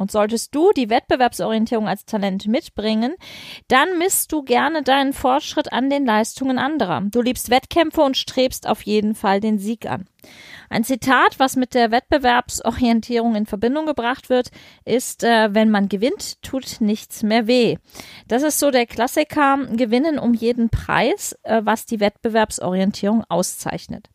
Und solltest du die Wettbewerbsorientierung als Talent mitbringen, dann misst du gerne deinen Fortschritt an den Leistungen anderer. Du liebst Wettkämpfe und strebst auf jeden Fall den Sieg an. Ein Zitat, was mit der Wettbewerbsorientierung in Verbindung gebracht wird, ist, äh, wenn man gewinnt, tut nichts mehr weh. Das ist so der Klassiker, gewinnen um jeden Preis, äh, was die Wettbewerbsorientierung auszeichnet.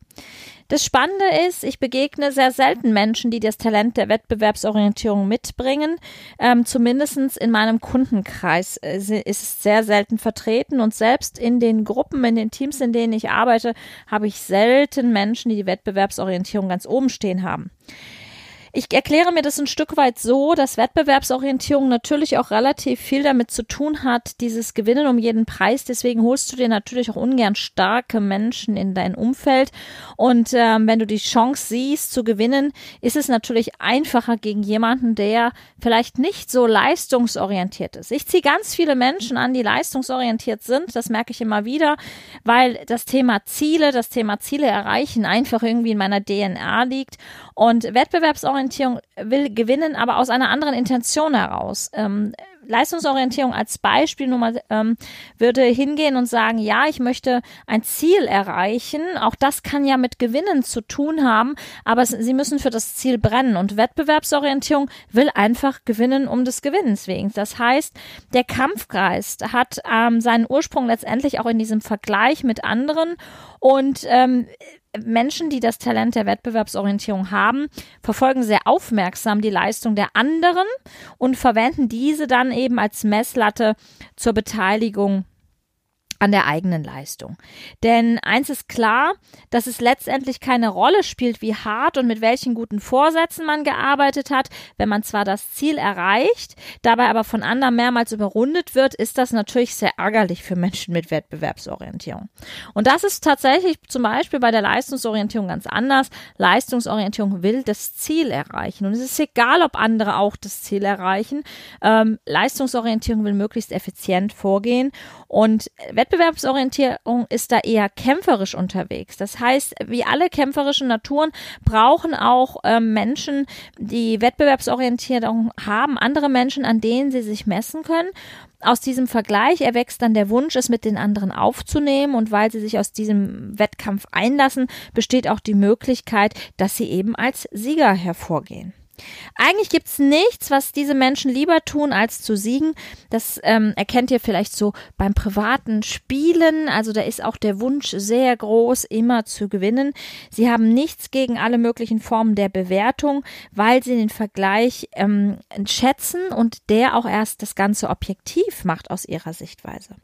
Das Spannende ist, ich begegne sehr selten Menschen, die das Talent der Wettbewerbsorientierung mitbringen. Ähm, Zumindest in meinem Kundenkreis äh, ist es sehr selten vertreten und selbst in den Gruppen, in den Teams, in denen ich arbeite, habe ich selten Menschen, die die Wettbewerbsorientierung ganz oben stehen haben. Ich erkläre mir das ein Stück weit so, dass Wettbewerbsorientierung natürlich auch relativ viel damit zu tun hat, dieses Gewinnen um jeden Preis. Deswegen holst du dir natürlich auch ungern starke Menschen in dein Umfeld. Und ähm, wenn du die Chance siehst zu gewinnen, ist es natürlich einfacher gegen jemanden, der vielleicht nicht so leistungsorientiert ist. Ich ziehe ganz viele Menschen an, die leistungsorientiert sind. Das merke ich immer wieder, weil das Thema Ziele, das Thema Ziele erreichen einfach irgendwie in meiner DNA liegt. Und Wettbewerbsorientierung Leistungsorientierung will gewinnen, aber aus einer anderen Intention heraus. Ähm, Leistungsorientierung als Beispiel nur mal ähm, würde hingehen und sagen, ja, ich möchte ein Ziel erreichen. Auch das kann ja mit Gewinnen zu tun haben, aber sie müssen für das Ziel brennen. Und Wettbewerbsorientierung will einfach gewinnen um des Gewinnens wegen. Das heißt, der Kampfgeist hat ähm, seinen Ursprung letztendlich auch in diesem Vergleich mit anderen und ähm, Menschen, die das Talent der Wettbewerbsorientierung haben, verfolgen sehr aufmerksam die Leistung der anderen und verwenden diese dann eben als Messlatte zur Beteiligung an der eigenen Leistung. Denn eins ist klar, dass es letztendlich keine Rolle spielt, wie hart und mit welchen guten Vorsätzen man gearbeitet hat. Wenn man zwar das Ziel erreicht, dabei aber von anderen mehrmals überrundet wird, ist das natürlich sehr ärgerlich für Menschen mit Wettbewerbsorientierung. Und das ist tatsächlich zum Beispiel bei der Leistungsorientierung ganz anders. Leistungsorientierung will das Ziel erreichen. Und es ist egal, ob andere auch das Ziel erreichen. Ähm, Leistungsorientierung will möglichst effizient vorgehen. Und Wettbewerbsorientierung ist da eher kämpferisch unterwegs. Das heißt, wie alle kämpferischen Naturen brauchen auch äh, Menschen, die Wettbewerbsorientierung haben, andere Menschen, an denen sie sich messen können. Aus diesem Vergleich erwächst dann der Wunsch, es mit den anderen aufzunehmen und weil sie sich aus diesem Wettkampf einlassen, besteht auch die Möglichkeit, dass sie eben als Sieger hervorgehen. Eigentlich gibt's nichts, was diese Menschen lieber tun, als zu siegen. Das ähm, erkennt ihr vielleicht so beim privaten Spielen. Also da ist auch der Wunsch sehr groß, immer zu gewinnen. Sie haben nichts gegen alle möglichen Formen der Bewertung, weil sie den Vergleich ähm, schätzen und der auch erst das Ganze objektiv macht aus ihrer Sichtweise.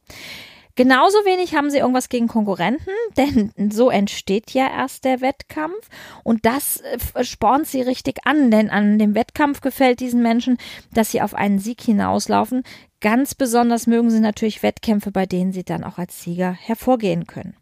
Genauso wenig haben sie irgendwas gegen Konkurrenten, denn so entsteht ja erst der Wettkampf und das äh, spornt sie richtig an, denn an dem Wettkampf gefällt diesen Menschen, dass sie auf einen Sieg hinauslaufen. Ganz besonders mögen sie natürlich Wettkämpfe, bei denen sie dann auch als Sieger hervorgehen können.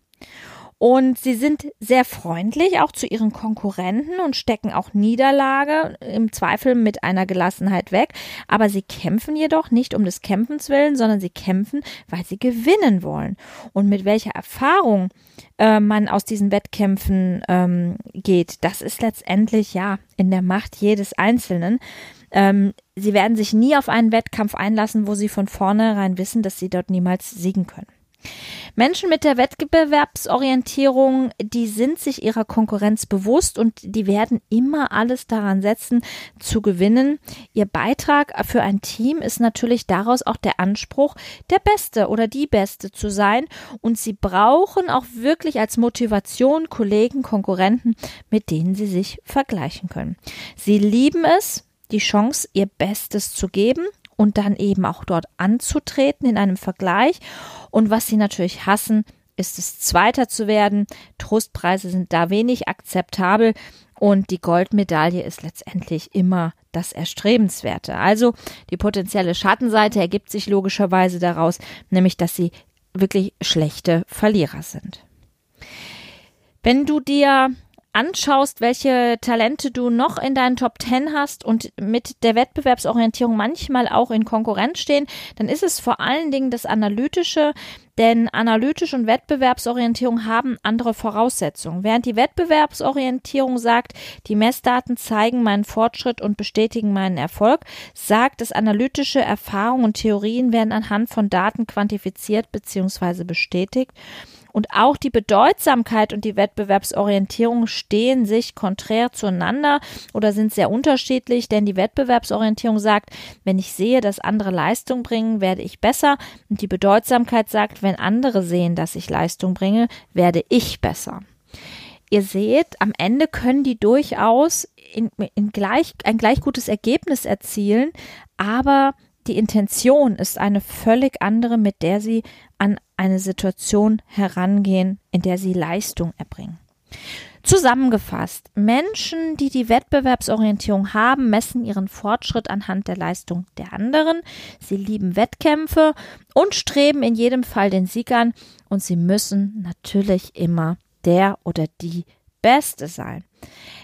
Und sie sind sehr freundlich auch zu ihren Konkurrenten und stecken auch Niederlage im Zweifel mit einer Gelassenheit weg. Aber sie kämpfen jedoch nicht um des Kämpfens willen, sondern sie kämpfen, weil sie gewinnen wollen. Und mit welcher Erfahrung äh, man aus diesen Wettkämpfen ähm, geht, das ist letztendlich ja in der Macht jedes Einzelnen. Ähm, sie werden sich nie auf einen Wettkampf einlassen, wo sie von vornherein wissen, dass sie dort niemals siegen können. Menschen mit der Wettbewerbsorientierung, die sind sich ihrer Konkurrenz bewusst und die werden immer alles daran setzen, zu gewinnen. Ihr Beitrag für ein Team ist natürlich daraus auch der Anspruch, der Beste oder die Beste zu sein. Und sie brauchen auch wirklich als Motivation Kollegen, Konkurrenten, mit denen sie sich vergleichen können. Sie lieben es, die Chance, ihr Bestes zu geben und dann eben auch dort anzutreten in einem Vergleich. Und was sie natürlich hassen, ist es Zweiter zu werden. Trostpreise sind da wenig akzeptabel und die Goldmedaille ist letztendlich immer das Erstrebenswerte. Also die potenzielle Schattenseite ergibt sich logischerweise daraus, nämlich dass sie wirklich schlechte Verlierer sind. Wenn du dir anschaust, welche Talente du noch in deinen Top 10 hast und mit der Wettbewerbsorientierung manchmal auch in Konkurrenz stehen, dann ist es vor allen Dingen das Analytische, denn Analytisch und Wettbewerbsorientierung haben andere Voraussetzungen. Während die Wettbewerbsorientierung sagt, die Messdaten zeigen meinen Fortschritt und bestätigen meinen Erfolg, sagt es analytische Erfahrungen und Theorien werden anhand von Daten quantifiziert bzw. bestätigt. Und auch die Bedeutsamkeit und die Wettbewerbsorientierung stehen sich konträr zueinander oder sind sehr unterschiedlich, denn die Wettbewerbsorientierung sagt, wenn ich sehe, dass andere Leistung bringen, werde ich besser. Und die Bedeutsamkeit sagt, wenn andere sehen, dass ich Leistung bringe, werde ich besser. Ihr seht, am Ende können die durchaus in, in gleich, ein gleich gutes Ergebnis erzielen, aber die Intention ist eine völlig andere, mit der sie an eine Situation herangehen, in der sie Leistung erbringen. Zusammengefasst, Menschen, die die Wettbewerbsorientierung haben, messen ihren Fortschritt anhand der Leistung der anderen. Sie lieben Wettkämpfe und streben in jedem Fall den Sieg an und sie müssen natürlich immer der oder die Beste sein.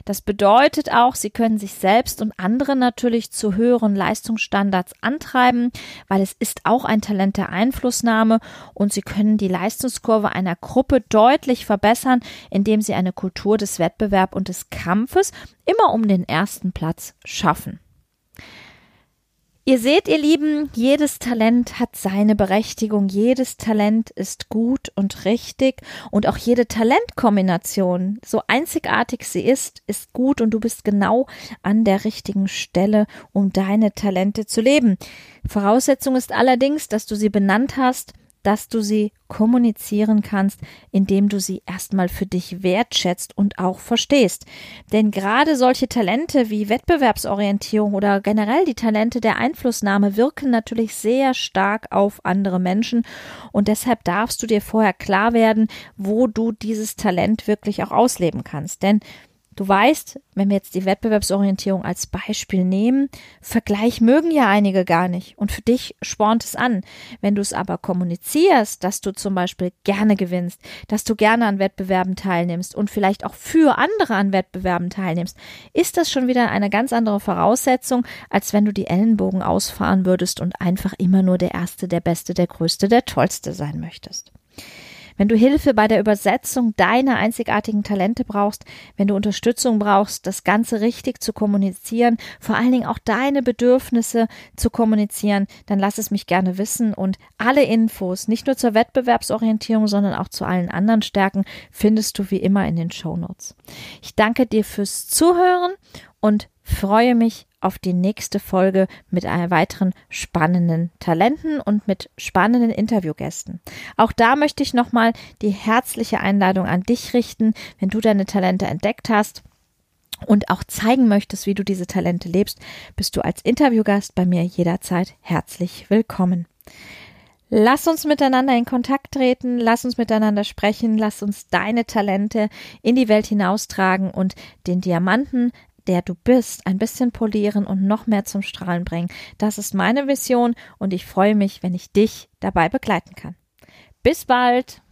Das bedeutet auch, sie können sich selbst und andere natürlich zu höheren Leistungsstandards antreiben, weil es ist auch ein Talent der Einflussnahme und sie können die Leistungskurve einer Gruppe deutlich verbessern, indem sie eine Kultur des Wettbewerbs und des Kampfes immer um den ersten Platz schaffen. Ihr seht, ihr Lieben, jedes Talent hat seine Berechtigung, jedes Talent ist gut und richtig. Und auch jede Talentkombination, so einzigartig sie ist, ist gut. Und du bist genau an der richtigen Stelle, um deine Talente zu leben. Voraussetzung ist allerdings, dass du sie benannt hast, dass du sie kommunizieren kannst, indem du sie erstmal für dich wertschätzt und auch verstehst. Denn gerade solche Talente wie Wettbewerbsorientierung oder generell die Talente der Einflussnahme wirken natürlich sehr stark auf andere Menschen und deshalb darfst du dir vorher klar werden, wo du dieses Talent wirklich auch ausleben kannst. Denn Du weißt, wenn wir jetzt die Wettbewerbsorientierung als Beispiel nehmen, Vergleich mögen ja einige gar nicht und für dich spornt es an. Wenn du es aber kommunizierst, dass du zum Beispiel gerne gewinnst, dass du gerne an Wettbewerben teilnimmst und vielleicht auch für andere an Wettbewerben teilnimmst, ist das schon wieder eine ganz andere Voraussetzung, als wenn du die Ellenbogen ausfahren würdest und einfach immer nur der Erste, der Beste, der Größte, der Tollste sein möchtest. Wenn du Hilfe bei der Übersetzung deiner einzigartigen Talente brauchst, wenn du Unterstützung brauchst, das Ganze richtig zu kommunizieren, vor allen Dingen auch deine Bedürfnisse zu kommunizieren, dann lass es mich gerne wissen und alle Infos, nicht nur zur Wettbewerbsorientierung, sondern auch zu allen anderen Stärken, findest du wie immer in den Show Notes. Ich danke dir fürs Zuhören und freue mich auf die nächste Folge mit einer weiteren spannenden Talenten und mit spannenden Interviewgästen. Auch da möchte ich nochmal die herzliche Einladung an dich richten, wenn du deine Talente entdeckt hast und auch zeigen möchtest, wie du diese Talente lebst, bist du als Interviewgast bei mir jederzeit herzlich willkommen. Lass uns miteinander in Kontakt treten, lass uns miteinander sprechen, lass uns deine Talente in die Welt hinaustragen und den Diamanten der du bist, ein bisschen polieren und noch mehr zum Strahlen bringen. Das ist meine Vision und ich freue mich, wenn ich dich dabei begleiten kann. Bis bald!